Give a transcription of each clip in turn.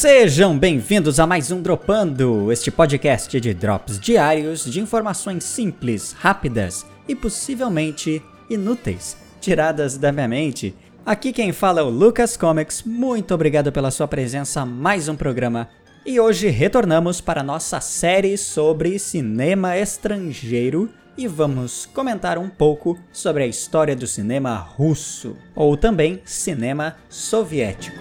Sejam bem-vindos a mais um Dropando, este podcast de drops diários de informações simples, rápidas e possivelmente inúteis, tiradas da minha mente. Aqui quem fala é o Lucas Comics, muito obrigado pela sua presença a mais um programa. E hoje retornamos para nossa série sobre cinema estrangeiro e vamos comentar um pouco sobre a história do cinema russo, ou também cinema soviético.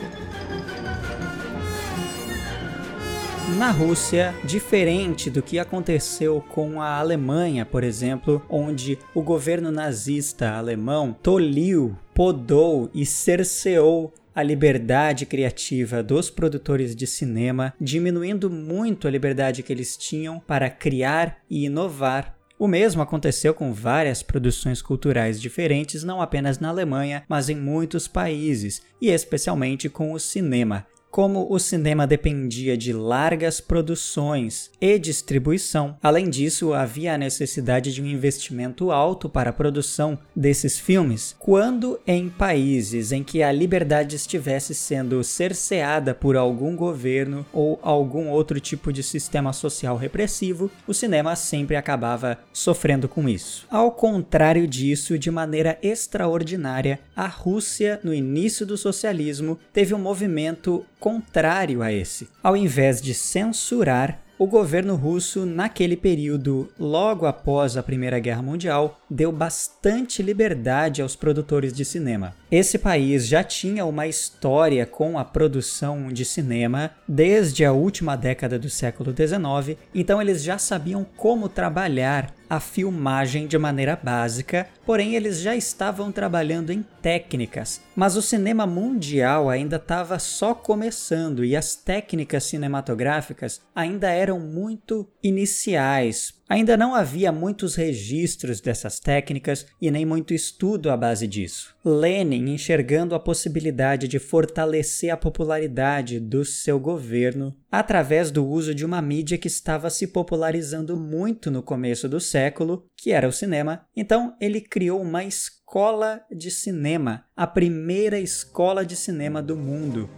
Na Rússia, diferente do que aconteceu com a Alemanha, por exemplo, onde o governo nazista alemão toliu, podou e cerceou a liberdade criativa dos produtores de cinema, diminuindo muito a liberdade que eles tinham para criar e inovar. O mesmo aconteceu com várias produções culturais diferentes, não apenas na Alemanha, mas em muitos países, e especialmente com o cinema. Como o cinema dependia de largas produções e distribuição, além disso, havia a necessidade de um investimento alto para a produção desses filmes. Quando em países em que a liberdade estivesse sendo cerceada por algum governo ou algum outro tipo de sistema social repressivo, o cinema sempre acabava sofrendo com isso. Ao contrário disso, de maneira extraordinária, a Rússia, no início do socialismo, teve um movimento contrário a esse. Ao invés de censurar, o governo russo, naquele período, logo após a Primeira Guerra Mundial, deu bastante liberdade aos produtores de cinema. Esse país já tinha uma história com a produção de cinema desde a última década do século XIX, então eles já sabiam como trabalhar a filmagem de maneira básica, porém eles já estavam trabalhando em técnicas. Mas o cinema mundial ainda estava só começando e as técnicas cinematográficas ainda eram muito iniciais, Ainda não havia muitos registros dessas técnicas e nem muito estudo à base disso. Lenin, enxergando a possibilidade de fortalecer a popularidade do seu governo através do uso de uma mídia que estava se popularizando muito no começo do século, que era o cinema, então ele criou uma escola de cinema, a primeira escola de cinema do mundo.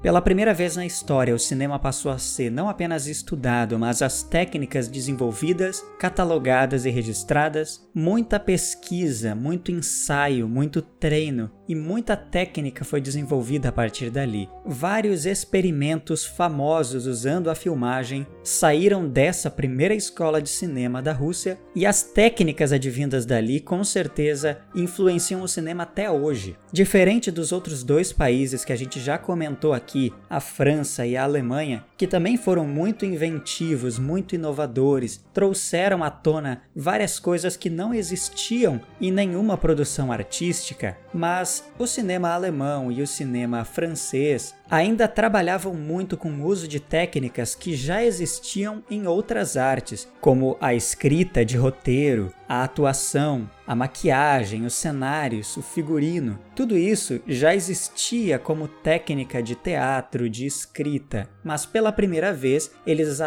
Pela primeira vez na história, o cinema passou a ser não apenas estudado, mas as técnicas desenvolvidas, catalogadas e registradas, muita pesquisa, muito ensaio, muito treino e muita técnica foi desenvolvida a partir dali. Vários experimentos famosos usando a filmagem saíram dessa primeira escola de cinema da Rússia e as técnicas advindas dali com certeza influenciam o cinema até hoje. Diferente dos outros dois países que a gente já comentou aqui, a França e a Alemanha, que também foram muito inventivos, muito inovadores, trouxeram à tona várias coisas que não existiam em nenhuma produção artística, mas o cinema alemão e o cinema francês ainda trabalhavam muito com o uso de técnicas que já existiam em outras artes, como a escrita de roteiro, a atuação, a maquiagem, os cenários, o figurino. Tudo isso já existia como técnica de teatro, de escrita, mas pela primeira vez eles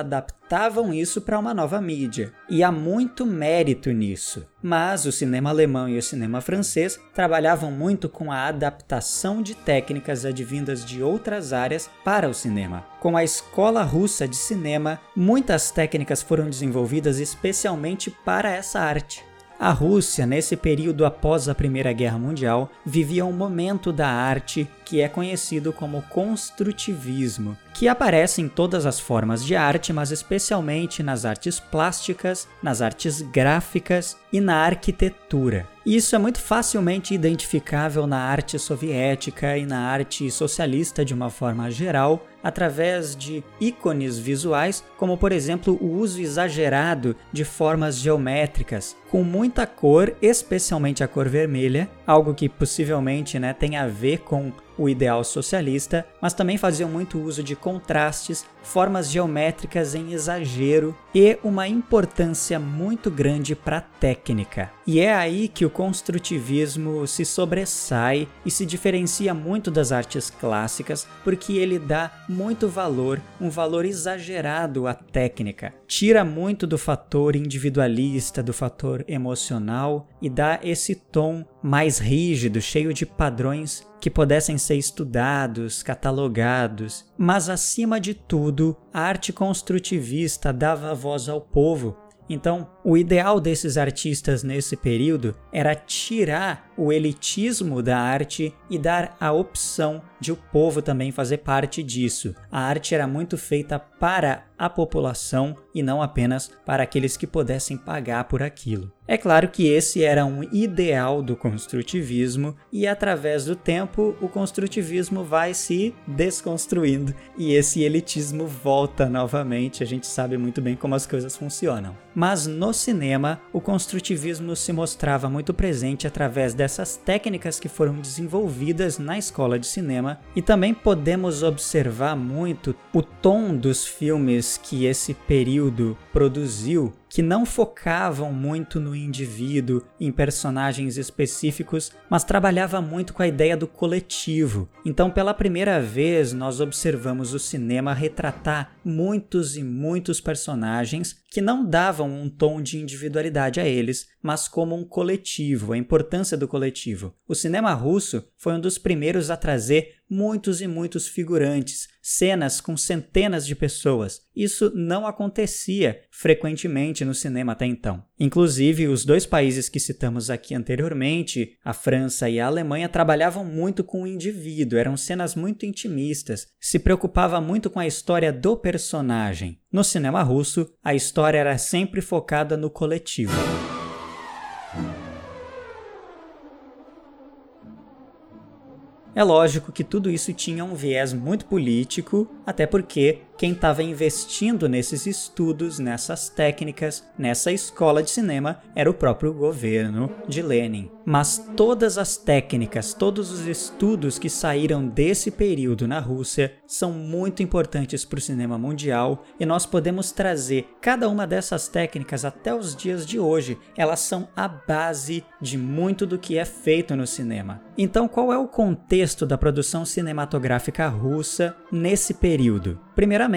adaptavam isso para uma nova mídia. E há muito mérito nisso. Mas o cinema alemão e o cinema francês trabalhavam muito com a adaptação de técnicas advindas de outras áreas para o cinema. Com a escola russa de cinema, muitas técnicas foram desenvolvidas especialmente para essa arte. A Rússia, nesse período após a Primeira Guerra Mundial, vivia um momento da arte que é conhecido como construtivismo, que aparece em todas as formas de arte, mas especialmente nas artes plásticas, nas artes gráficas e na arquitetura. Isso é muito facilmente identificável na arte soviética e na arte socialista de uma forma geral, através de ícones visuais, como por exemplo o uso exagerado de formas geométricas, com muita cor, especialmente a cor vermelha, algo que possivelmente né, tem a ver com o ideal socialista, mas também faziam muito uso de contrastes, formas geométricas em exagero e uma importância muito grande para a técnica. E é aí que o construtivismo se sobressai e se diferencia muito das artes clássicas, porque ele dá muito valor, um valor exagerado à técnica. Tira muito do fator individualista, do fator emocional e dá esse tom mais rígido, cheio de padrões que pudessem ser estudados, catalogados, mas acima de tudo, a arte construtivista dava voz ao povo. Então, o ideal desses artistas nesse período era tirar o elitismo da arte e dar a opção de o povo também fazer parte disso. A arte era muito feita para a população e não apenas para aqueles que pudessem pagar por aquilo. É claro que esse era um ideal do construtivismo e através do tempo o construtivismo vai se desconstruindo e esse elitismo volta novamente. A gente sabe muito bem como as coisas funcionam. Mas no cinema, o construtivismo se mostrava muito presente através dessas técnicas que foram desenvolvidas na escola de cinema e também podemos observar muito o tom dos filmes que esse período produziu que não focavam muito no indivíduo, em personagens específicos, mas trabalhava muito com a ideia do coletivo. Então, pela primeira vez, nós observamos o cinema retratar muitos e muitos personagens que não davam um tom de individualidade a eles, mas como um coletivo, a importância do coletivo. O cinema russo foi um dos primeiros a trazer muitos e muitos figurantes, cenas com centenas de pessoas. Isso não acontecia frequentemente no cinema até então. Inclusive, os dois países que citamos aqui anteriormente, a França e a Alemanha, trabalhavam muito com o indivíduo, eram cenas muito intimistas, se preocupava muito com a história do personagem. No cinema russo, a história era sempre focada no coletivo. É lógico que tudo isso tinha um viés muito político, até porque quem estava investindo nesses estudos, nessas técnicas, nessa escola de cinema era o próprio governo de Lenin. Mas todas as técnicas, todos os estudos que saíram desse período na Rússia são muito importantes para o cinema mundial e nós podemos trazer cada uma dessas técnicas até os dias de hoje. Elas são a base de muito do que é feito no cinema. Então, qual é o contexto da produção cinematográfica russa nesse período? Primeiramente,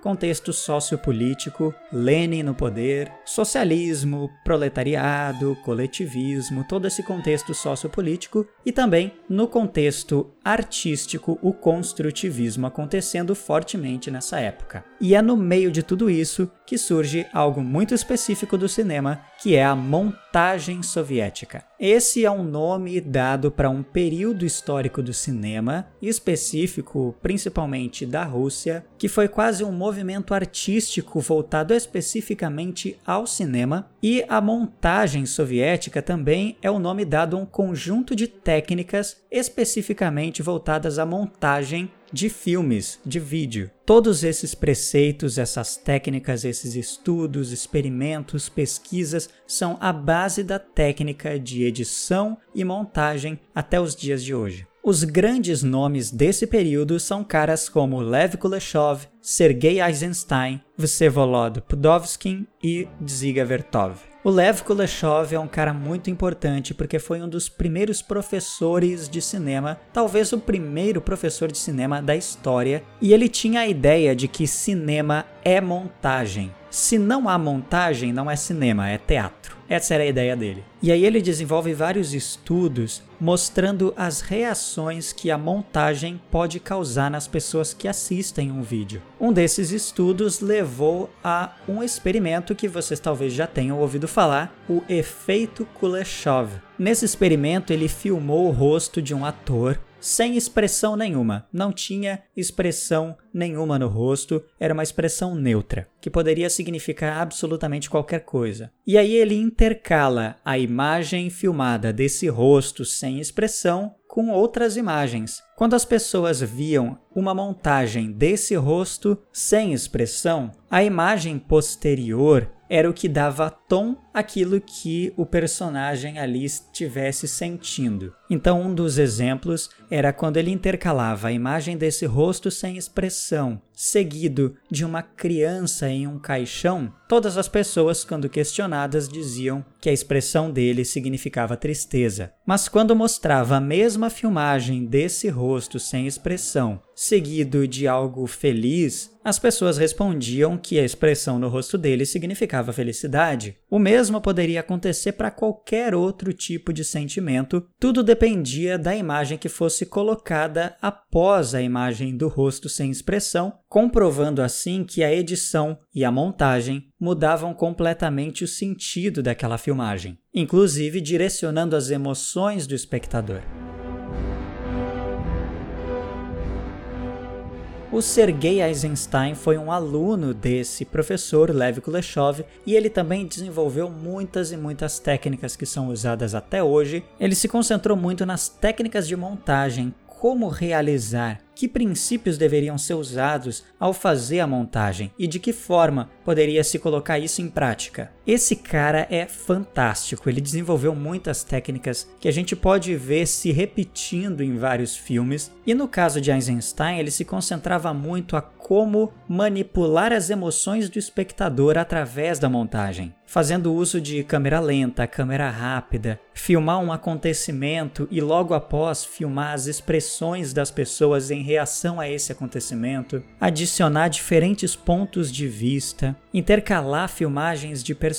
contexto sociopolítico, Lenin no poder, socialismo, proletariado, coletivismo, todo esse contexto sociopolítico e também no contexto artístico, o construtivismo acontecendo fortemente nessa época. E é no meio de tudo isso que surge algo muito específico do cinema, que é a montagem soviética. Esse é um nome dado para um período histórico do cinema, específico principalmente da Rússia, que foi quase um movimento artístico voltado especificamente ao cinema, e a montagem soviética também é o nome dado a um conjunto de técnicas especificamente voltadas à montagem de filmes, de vídeo. Todos esses preceitos, essas técnicas, esses estudos, experimentos, pesquisas são a base da técnica de edição e montagem até os dias de hoje. Os grandes nomes desse período são caras como Lev Kuleshov, Sergei Eisenstein, Vsevolod Pudovsky e Dziga Vertov. O Lev Kuleshov é um cara muito importante porque foi um dos primeiros professores de cinema, talvez o primeiro professor de cinema da história, e ele tinha a ideia de que cinema é montagem. Se não há montagem, não é cinema, é teatro. Essa era a ideia dele. E aí ele desenvolve vários estudos mostrando as reações que a montagem pode causar nas pessoas que assistem um vídeo. Um desses estudos levou a um experimento que vocês talvez já tenham ouvido falar, o efeito Kuleshov. Nesse experimento, ele filmou o rosto de um ator sem expressão nenhuma. Não tinha expressão nenhuma no rosto, era uma expressão neutra, que poderia significar absolutamente qualquer coisa. E aí ele intercala a imagem filmada desse rosto sem expressão com outras imagens. Quando as pessoas viam uma montagem desse rosto sem expressão, a imagem posterior era o que dava tom àquilo que o personagem ali estivesse sentindo. Então, um dos exemplos era quando ele intercalava a imagem desse rosto sem expressão, seguido de uma criança em um caixão. Todas as pessoas, quando questionadas, diziam que a expressão dele significava tristeza. Mas quando mostrava a mesma filmagem desse rosto sem expressão, seguido de algo feliz, as pessoas respondiam que a expressão no rosto dele significava felicidade. O mesmo poderia acontecer para qualquer outro tipo de sentimento, tudo dependia da imagem que fosse colocada após a imagem do rosto sem expressão, comprovando assim que a edição e a montagem mudavam completamente o sentido daquela filmagem, inclusive direcionando as emoções do espectador. O Sergei Eisenstein foi um aluno desse professor, Lev Kuleshov, e ele também desenvolveu muitas e muitas técnicas que são usadas até hoje. Ele se concentrou muito nas técnicas de montagem, como realizar, que princípios deveriam ser usados ao fazer a montagem e de que forma poderia se colocar isso em prática. Esse cara é fantástico, ele desenvolveu muitas técnicas que a gente pode ver se repetindo em vários filmes, e no caso de Eisenstein, ele se concentrava muito a como manipular as emoções do espectador através da montagem, fazendo uso de câmera lenta, câmera rápida, filmar um acontecimento e logo após filmar as expressões das pessoas em reação a esse acontecimento, adicionar diferentes pontos de vista, intercalar filmagens de personagens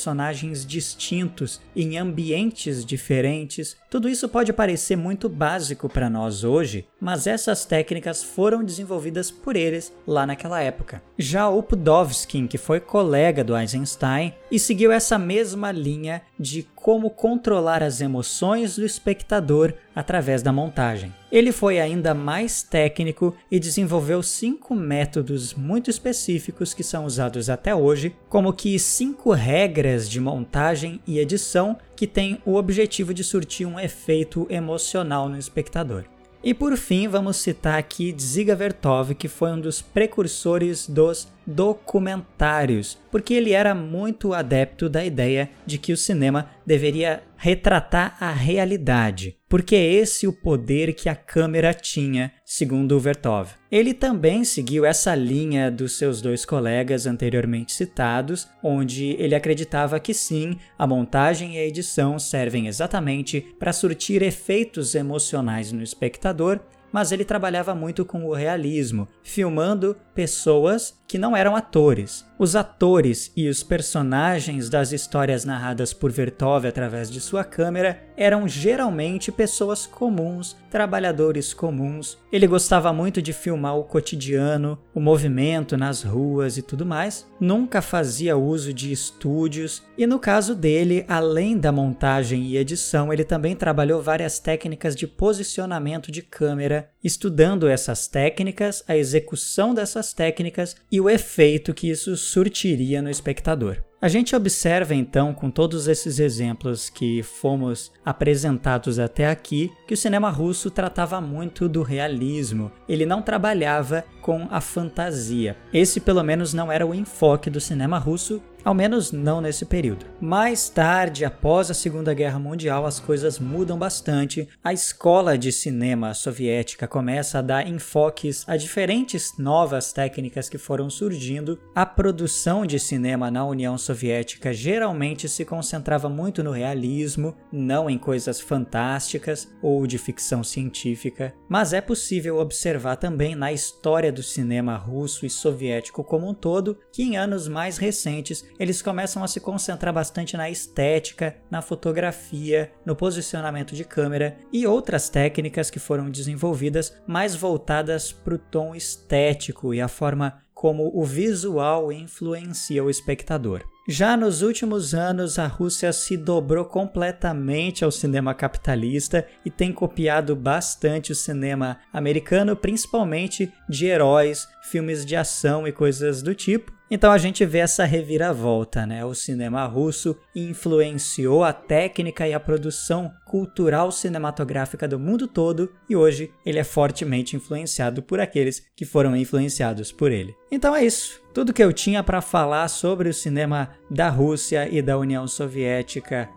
distintos em ambientes diferentes. Tudo isso pode parecer muito básico para nós hoje, mas essas técnicas foram desenvolvidas por eles lá naquela época. Já o Pudovsky, que foi colega do Eisenstein e seguiu essa mesma linha de como controlar as emoções do espectador através da montagem. Ele foi ainda mais técnico e desenvolveu cinco métodos muito específicos que são usados até hoje, como que cinco regras de montagem e edição que têm o objetivo de surtir um efeito emocional no espectador. E por fim, vamos citar aqui Dziga Vertov, que foi um dos precursores dos documentários, porque ele era muito adepto da ideia de que o cinema deveria retratar a realidade, porque é esse o poder que a câmera tinha, segundo Vertov. Ele também seguiu essa linha dos seus dois colegas anteriormente citados, onde ele acreditava que sim, a montagem e a edição servem exatamente para surtir efeitos emocionais no espectador mas ele trabalhava muito com o realismo, filmando pessoas que não eram atores. Os atores e os personagens das histórias narradas por Vertov através de sua câmera eram geralmente pessoas comuns, trabalhadores comuns. Ele gostava muito de filmar o cotidiano, o movimento nas ruas e tudo mais. Nunca fazia uso de estúdios e no caso dele, além da montagem e edição, ele também trabalhou várias técnicas de posicionamento de câmera, estudando essas técnicas, a execução dessas técnicas e o efeito que isso surtiria no espectador. A gente observa então, com todos esses exemplos que fomos apresentados até aqui, que o cinema russo tratava muito do realismo. Ele não trabalhava com a fantasia. Esse, pelo menos, não era o enfoque do cinema russo, ao menos não nesse período. Mais tarde, após a Segunda Guerra Mundial, as coisas mudam bastante. A escola de cinema soviética começa a dar enfoques a diferentes novas técnicas que foram surgindo. A produção de cinema na União Soviética geralmente se concentrava muito no realismo, não em coisas fantásticas ou de ficção científica, mas é possível observar também na história do cinema russo e soviético como um todo que em anos mais recentes eles começam a se concentrar bastante na estética, na fotografia, no posicionamento de câmera e outras técnicas que foram desenvolvidas mais voltadas para o tom estético e a forma como o visual influencia o espectador. Já nos últimos anos, a Rússia se dobrou completamente ao cinema capitalista e tem copiado bastante o cinema americano, principalmente de heróis, filmes de ação e coisas do tipo. Então a gente vê essa reviravolta, né? O cinema russo influenciou a técnica e a produção cultural cinematográfica do mundo todo e hoje ele é fortemente influenciado por aqueles que foram influenciados por ele. Então é isso. Tudo que eu tinha para falar sobre o cinema da Rússia e da União Soviética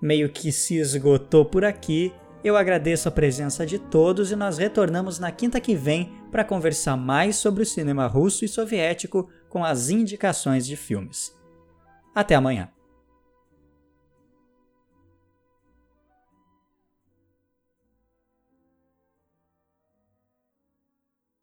meio que se esgotou por aqui. Eu agradeço a presença de todos e nós retornamos na quinta que vem para conversar mais sobre o cinema russo e soviético com as indicações de filmes. Até amanhã!